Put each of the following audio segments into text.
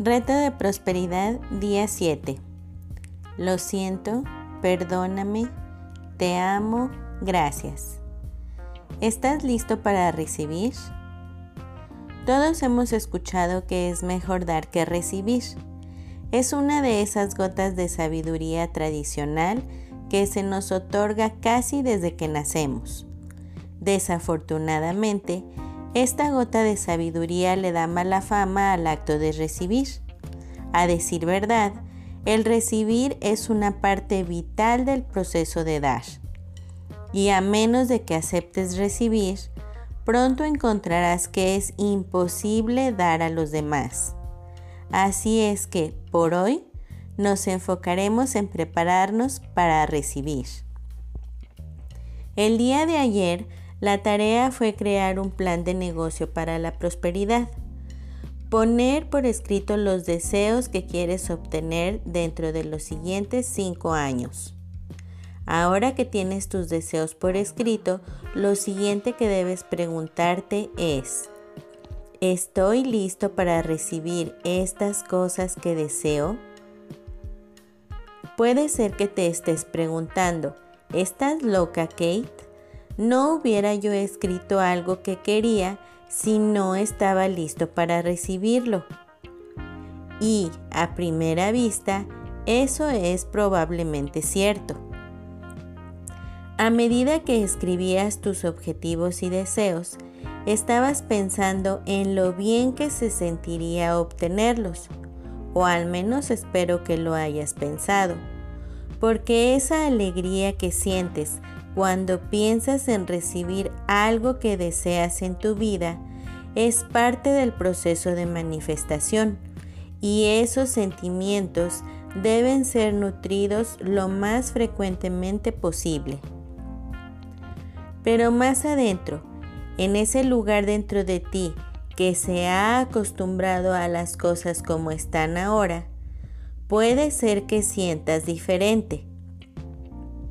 Reto de prosperidad día 7. Lo siento, perdóname, te amo, gracias. ¿Estás listo para recibir? Todos hemos escuchado que es mejor dar que recibir. Es una de esas gotas de sabiduría tradicional que se nos otorga casi desde que nacemos. Desafortunadamente, esta gota de sabiduría le da mala fama al acto de recibir. A decir verdad, el recibir es una parte vital del proceso de dar. Y a menos de que aceptes recibir, pronto encontrarás que es imposible dar a los demás. Así es que, por hoy, nos enfocaremos en prepararnos para recibir. El día de ayer la tarea fue crear un plan de negocio para la prosperidad. Poner por escrito los deseos que quieres obtener dentro de los siguientes cinco años. Ahora que tienes tus deseos por escrito, lo siguiente que debes preguntarte es, ¿estoy listo para recibir estas cosas que deseo? Puede ser que te estés preguntando, ¿estás loca, Kate? No hubiera yo escrito algo que quería si no estaba listo para recibirlo. Y a primera vista, eso es probablemente cierto. A medida que escribías tus objetivos y deseos, estabas pensando en lo bien que se sentiría obtenerlos, o al menos espero que lo hayas pensado, porque esa alegría que sientes cuando piensas en recibir algo que deseas en tu vida, es parte del proceso de manifestación y esos sentimientos deben ser nutridos lo más frecuentemente posible. Pero más adentro, en ese lugar dentro de ti que se ha acostumbrado a las cosas como están ahora, puede ser que sientas diferente.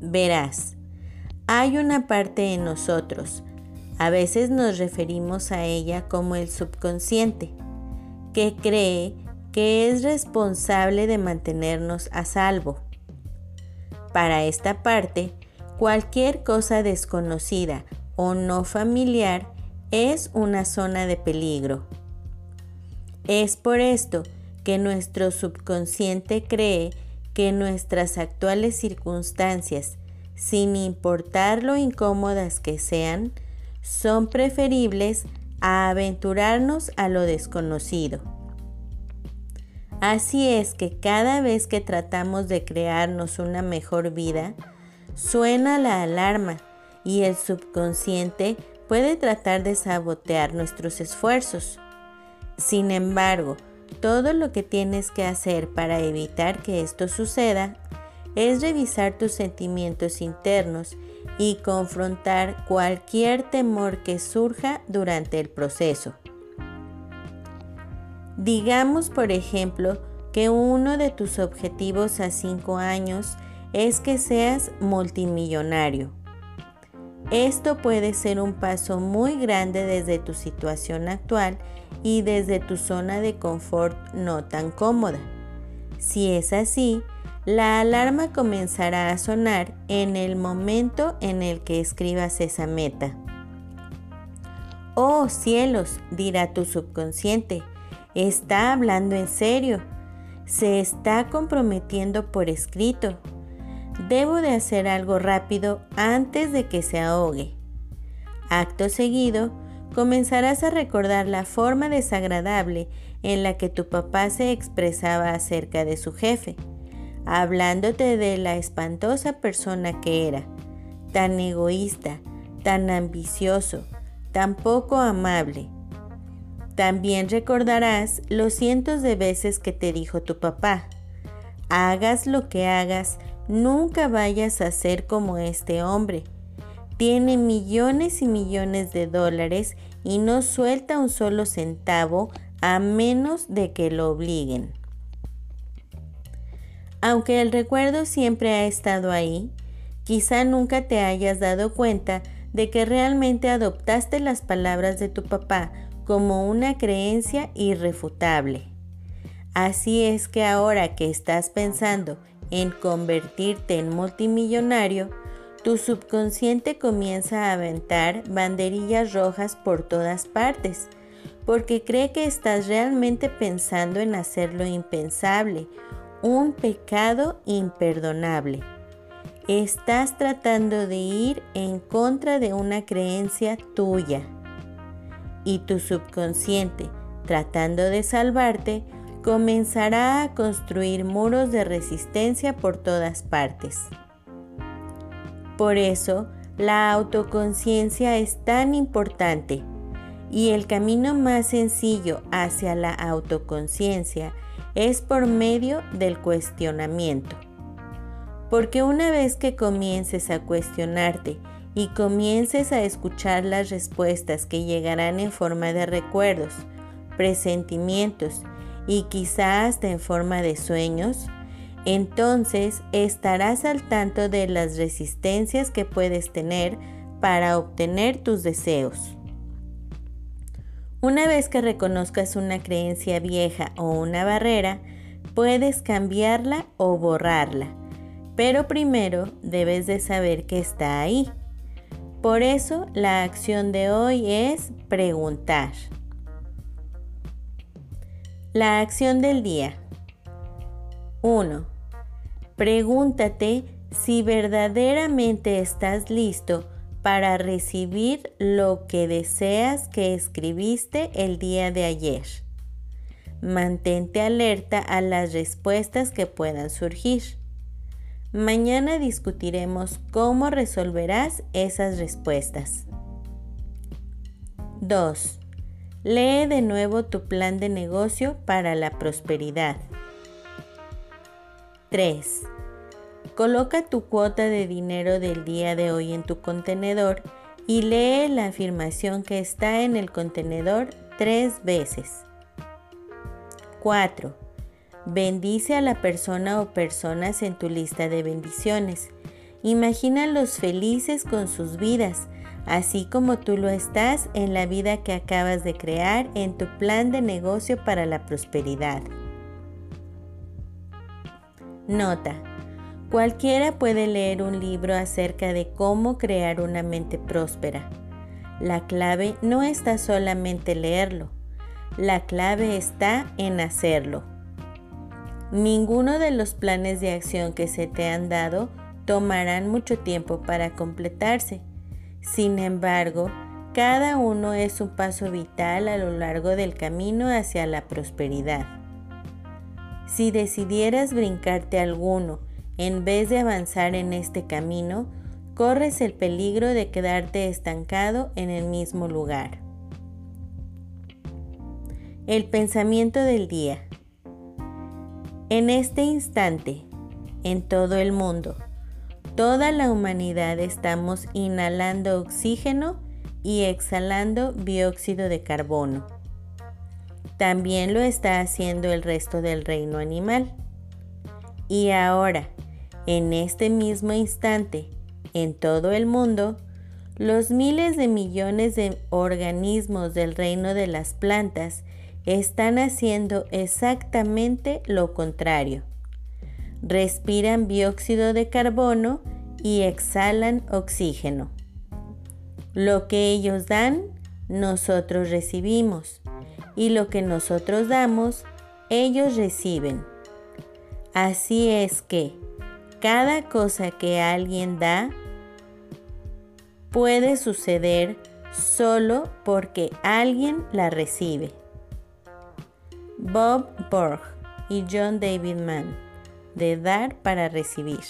Verás, hay una parte en nosotros, a veces nos referimos a ella como el subconsciente, que cree que es responsable de mantenernos a salvo. Para esta parte, cualquier cosa desconocida o no familiar es una zona de peligro. Es por esto que nuestro subconsciente cree que nuestras actuales circunstancias sin importar lo incómodas que sean, son preferibles a aventurarnos a lo desconocido. Así es que cada vez que tratamos de crearnos una mejor vida, suena la alarma y el subconsciente puede tratar de sabotear nuestros esfuerzos. Sin embargo, todo lo que tienes que hacer para evitar que esto suceda es revisar tus sentimientos internos y confrontar cualquier temor que surja durante el proceso. Digamos, por ejemplo, que uno de tus objetivos a 5 años es que seas multimillonario. Esto puede ser un paso muy grande desde tu situación actual y desde tu zona de confort no tan cómoda. Si es así, la alarma comenzará a sonar en el momento en el que escribas esa meta. Oh cielos, dirá tu subconsciente, está hablando en serio, se está comprometiendo por escrito. Debo de hacer algo rápido antes de que se ahogue. Acto seguido, comenzarás a recordar la forma desagradable en la que tu papá se expresaba acerca de su jefe hablándote de la espantosa persona que era, tan egoísta, tan ambicioso, tan poco amable. También recordarás los cientos de veces que te dijo tu papá, hagas lo que hagas, nunca vayas a ser como este hombre. Tiene millones y millones de dólares y no suelta un solo centavo a menos de que lo obliguen. Aunque el recuerdo siempre ha estado ahí, quizá nunca te hayas dado cuenta de que realmente adoptaste las palabras de tu papá como una creencia irrefutable. Así es que ahora que estás pensando en convertirte en multimillonario, tu subconsciente comienza a aventar banderillas rojas por todas partes, porque cree que estás realmente pensando en hacer lo impensable, un pecado imperdonable. Estás tratando de ir en contra de una creencia tuya. Y tu subconsciente, tratando de salvarte, comenzará a construir muros de resistencia por todas partes. Por eso, la autoconciencia es tan importante y el camino más sencillo hacia la autoconciencia es por medio del cuestionamiento. Porque una vez que comiences a cuestionarte y comiences a escuchar las respuestas que llegarán en forma de recuerdos, presentimientos y quizás hasta en forma de sueños, entonces estarás al tanto de las resistencias que puedes tener para obtener tus deseos. Una vez que reconozcas una creencia vieja o una barrera, puedes cambiarla o borrarla pero primero debes de saber que está ahí. Por eso la acción de hoy es preguntar. La acción del día. 1. Pregúntate si verdaderamente estás listo para recibir lo que deseas que escribiste el día de ayer. Mantente alerta a las respuestas que puedan surgir. Mañana discutiremos cómo resolverás esas respuestas. 2. Lee de nuevo tu plan de negocio para la prosperidad. 3. Coloca tu cuota de dinero del día de hoy en tu contenedor y lee la afirmación que está en el contenedor tres veces. 4. Bendice a la persona o personas en tu lista de bendiciones. Imagínalos felices con sus vidas, así como tú lo estás en la vida que acabas de crear en tu plan de negocio para la prosperidad. Nota. Cualquiera puede leer un libro acerca de cómo crear una mente próspera. La clave no está solamente leerlo, la clave está en hacerlo. Ninguno de los planes de acción que se te han dado tomarán mucho tiempo para completarse. Sin embargo, cada uno es un paso vital a lo largo del camino hacia la prosperidad. Si decidieras brincarte alguno en vez de avanzar en este camino, corres el peligro de quedarte estancado en el mismo lugar. El pensamiento del día. En este instante, en todo el mundo, toda la humanidad estamos inhalando oxígeno y exhalando dióxido de carbono. También lo está haciendo el resto del reino animal. Y ahora, en este mismo instante, en todo el mundo, los miles de millones de organismos del reino de las plantas están haciendo exactamente lo contrario. Respiran dióxido de carbono y exhalan oxígeno. Lo que ellos dan, nosotros recibimos. Y lo que nosotros damos, ellos reciben. Así es que cada cosa que alguien da puede suceder solo porque alguien la recibe. Bob Borg y John David Mann, de dar para recibir.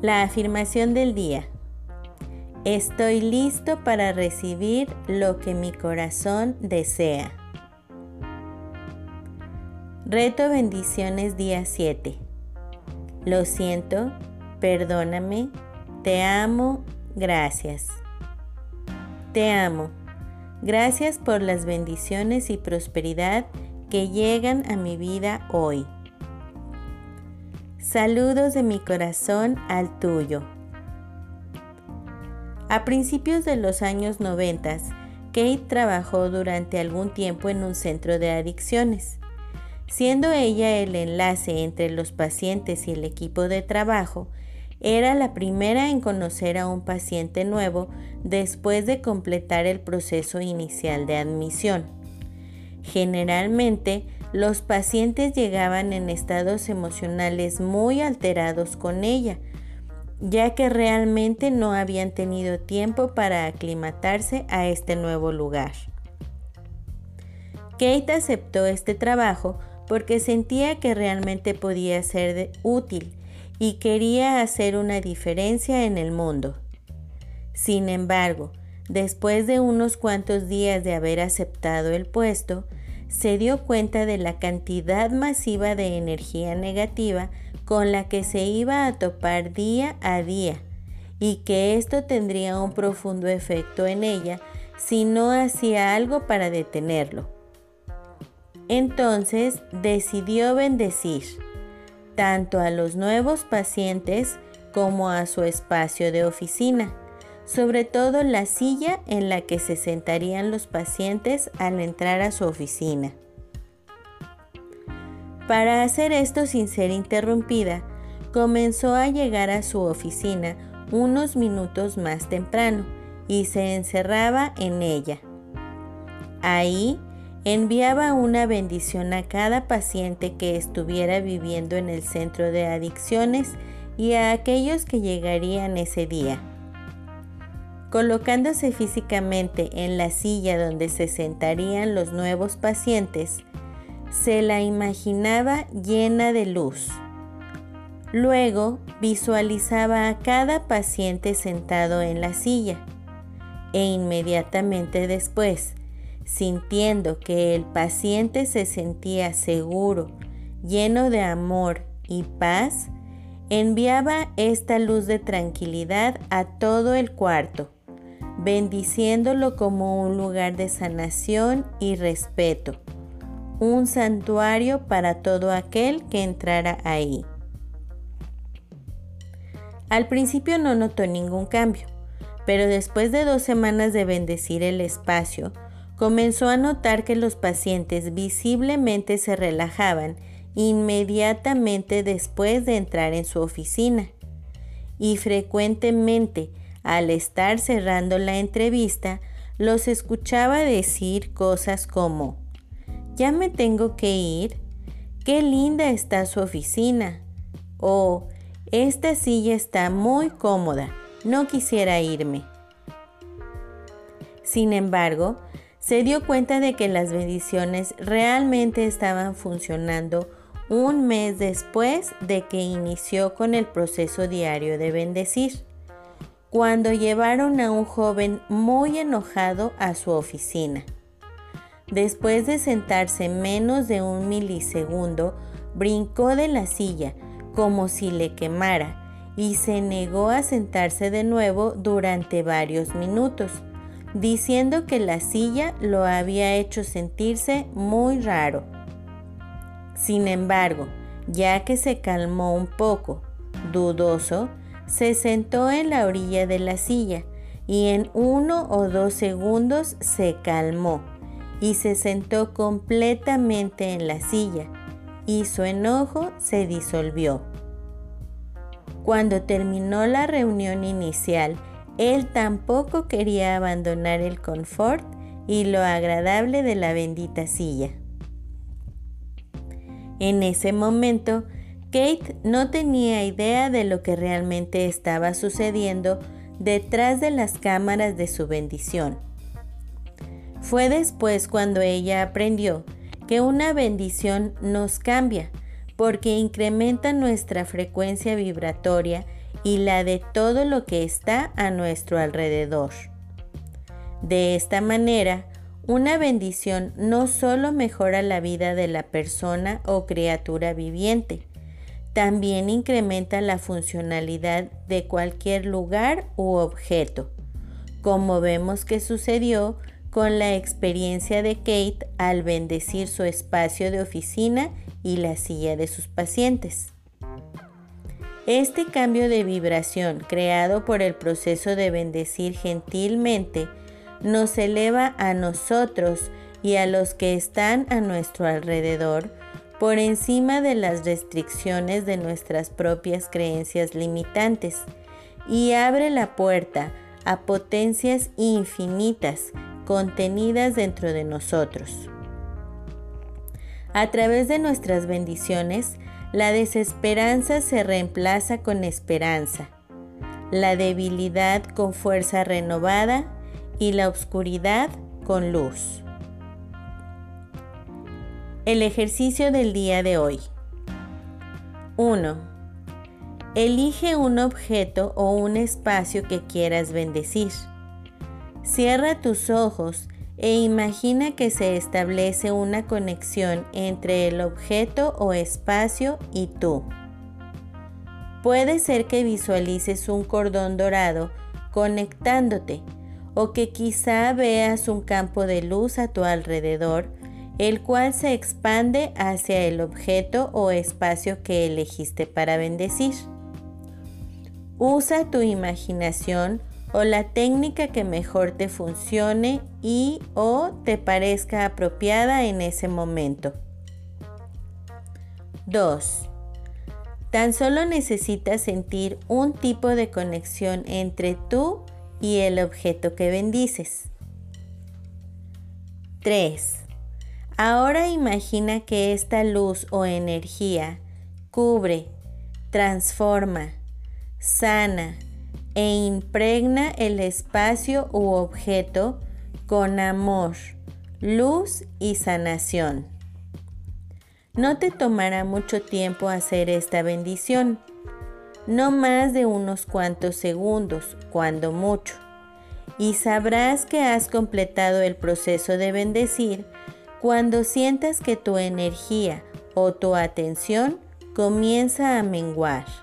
La afirmación del día. Estoy listo para recibir lo que mi corazón desea. Reto bendiciones día 7. Lo siento, perdóname, te amo, gracias. Te amo. Gracias por las bendiciones y prosperidad que llegan a mi vida hoy. Saludos de mi corazón al tuyo. A principios de los años 90, Kate trabajó durante algún tiempo en un centro de adicciones. Siendo ella el enlace entre los pacientes y el equipo de trabajo, era la primera en conocer a un paciente nuevo después de completar el proceso inicial de admisión. Generalmente, los pacientes llegaban en estados emocionales muy alterados con ella, ya que realmente no habían tenido tiempo para aclimatarse a este nuevo lugar. Kate aceptó este trabajo porque sentía que realmente podía ser útil y quería hacer una diferencia en el mundo. Sin embargo, después de unos cuantos días de haber aceptado el puesto, se dio cuenta de la cantidad masiva de energía negativa con la que se iba a topar día a día y que esto tendría un profundo efecto en ella si no hacía algo para detenerlo. Entonces decidió bendecir tanto a los nuevos pacientes como a su espacio de oficina, sobre todo la silla en la que se sentarían los pacientes al entrar a su oficina. Para hacer esto sin ser interrumpida, comenzó a llegar a su oficina unos minutos más temprano y se encerraba en ella. Ahí enviaba una bendición a cada paciente que estuviera viviendo en el centro de adicciones y a aquellos que llegarían ese día. Colocándose físicamente en la silla donde se sentarían los nuevos pacientes, se la imaginaba llena de luz. Luego visualizaba a cada paciente sentado en la silla e inmediatamente después, sintiendo que el paciente se sentía seguro, lleno de amor y paz, enviaba esta luz de tranquilidad a todo el cuarto, bendiciéndolo como un lugar de sanación y respeto un santuario para todo aquel que entrara ahí. Al principio no notó ningún cambio, pero después de dos semanas de bendecir el espacio, comenzó a notar que los pacientes visiblemente se relajaban inmediatamente después de entrar en su oficina. Y frecuentemente, al estar cerrando la entrevista, los escuchaba decir cosas como, ya me tengo que ir. Qué linda está su oficina. Oh, esta silla está muy cómoda. No quisiera irme. Sin embargo, se dio cuenta de que las bendiciones realmente estaban funcionando un mes después de que inició con el proceso diario de bendecir, cuando llevaron a un joven muy enojado a su oficina. Después de sentarse menos de un milisegundo, brincó de la silla como si le quemara y se negó a sentarse de nuevo durante varios minutos, diciendo que la silla lo había hecho sentirse muy raro. Sin embargo, ya que se calmó un poco, dudoso, se sentó en la orilla de la silla y en uno o dos segundos se calmó y se sentó completamente en la silla y su enojo se disolvió. Cuando terminó la reunión inicial, él tampoco quería abandonar el confort y lo agradable de la bendita silla. En ese momento, Kate no tenía idea de lo que realmente estaba sucediendo detrás de las cámaras de su bendición fue después cuando ella aprendió que una bendición nos cambia porque incrementa nuestra frecuencia vibratoria y la de todo lo que está a nuestro alrededor. De esta manera, una bendición no solo mejora la vida de la persona o criatura viviente, también incrementa la funcionalidad de cualquier lugar u objeto, como vemos que sucedió con la experiencia de Kate al bendecir su espacio de oficina y la silla de sus pacientes. Este cambio de vibración creado por el proceso de bendecir gentilmente nos eleva a nosotros y a los que están a nuestro alrededor por encima de las restricciones de nuestras propias creencias limitantes y abre la puerta a potencias infinitas contenidas dentro de nosotros. A través de nuestras bendiciones, la desesperanza se reemplaza con esperanza, la debilidad con fuerza renovada y la oscuridad con luz. El ejercicio del día de hoy. 1. Elige un objeto o un espacio que quieras bendecir. Cierra tus ojos e imagina que se establece una conexión entre el objeto o espacio y tú. Puede ser que visualices un cordón dorado conectándote o que quizá veas un campo de luz a tu alrededor el cual se expande hacia el objeto o espacio que elegiste para bendecir. Usa tu imaginación o la técnica que mejor te funcione y o te parezca apropiada en ese momento. 2. Tan solo necesitas sentir un tipo de conexión entre tú y el objeto que bendices. 3. Ahora imagina que esta luz o energía cubre, transforma, sana e impregna el espacio u objeto con amor, luz y sanación. No te tomará mucho tiempo hacer esta bendición, no más de unos cuantos segundos, cuando mucho, y sabrás que has completado el proceso de bendecir cuando sientas que tu energía o tu atención comienza a menguar.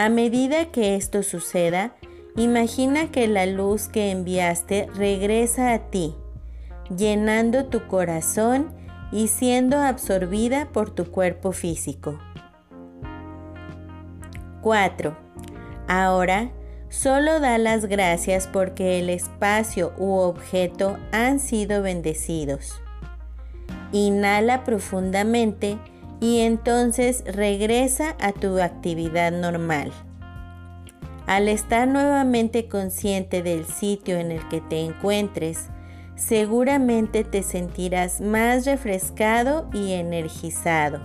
A medida que esto suceda, imagina que la luz que enviaste regresa a ti, llenando tu corazón y siendo absorbida por tu cuerpo físico. 4. Ahora Solo da las gracias porque el espacio u objeto han sido bendecidos. Inhala profundamente y entonces regresa a tu actividad normal. Al estar nuevamente consciente del sitio en el que te encuentres, seguramente te sentirás más refrescado y energizado.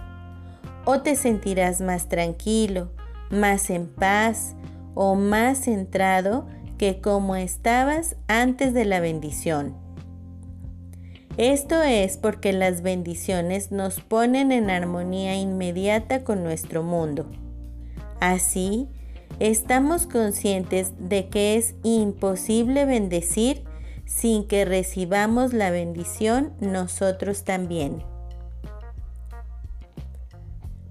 O te sentirás más tranquilo, más en paz, o más centrado que como estabas antes de la bendición. Esto es porque las bendiciones nos ponen en armonía inmediata con nuestro mundo. Así, estamos conscientes de que es imposible bendecir sin que recibamos la bendición nosotros también.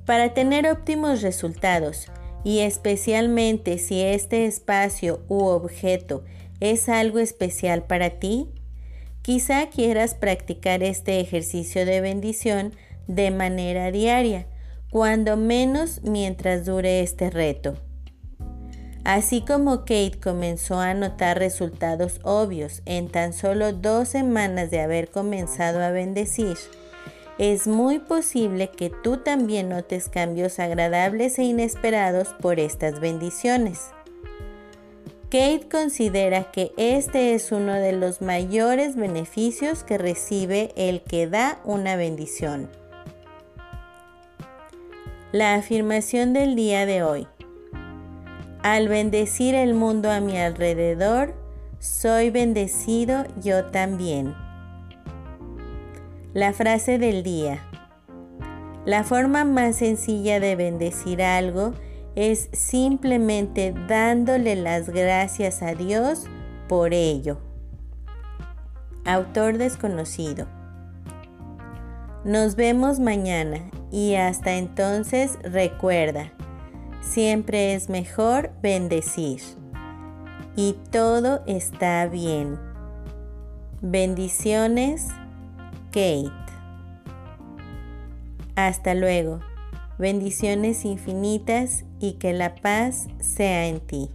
Para tener óptimos resultados, y especialmente si este espacio u objeto es algo especial para ti, quizá quieras practicar este ejercicio de bendición de manera diaria, cuando menos mientras dure este reto. Así como Kate comenzó a notar resultados obvios en tan solo dos semanas de haber comenzado a bendecir, es muy posible que tú también notes cambios agradables e inesperados por estas bendiciones. Kate considera que este es uno de los mayores beneficios que recibe el que da una bendición. La afirmación del día de hoy. Al bendecir el mundo a mi alrededor, soy bendecido yo también. La frase del día. La forma más sencilla de bendecir algo es simplemente dándole las gracias a Dios por ello. Autor desconocido. Nos vemos mañana y hasta entonces recuerda, siempre es mejor bendecir. Y todo está bien. Bendiciones Kate. Hasta luego. Bendiciones infinitas y que la paz sea en ti.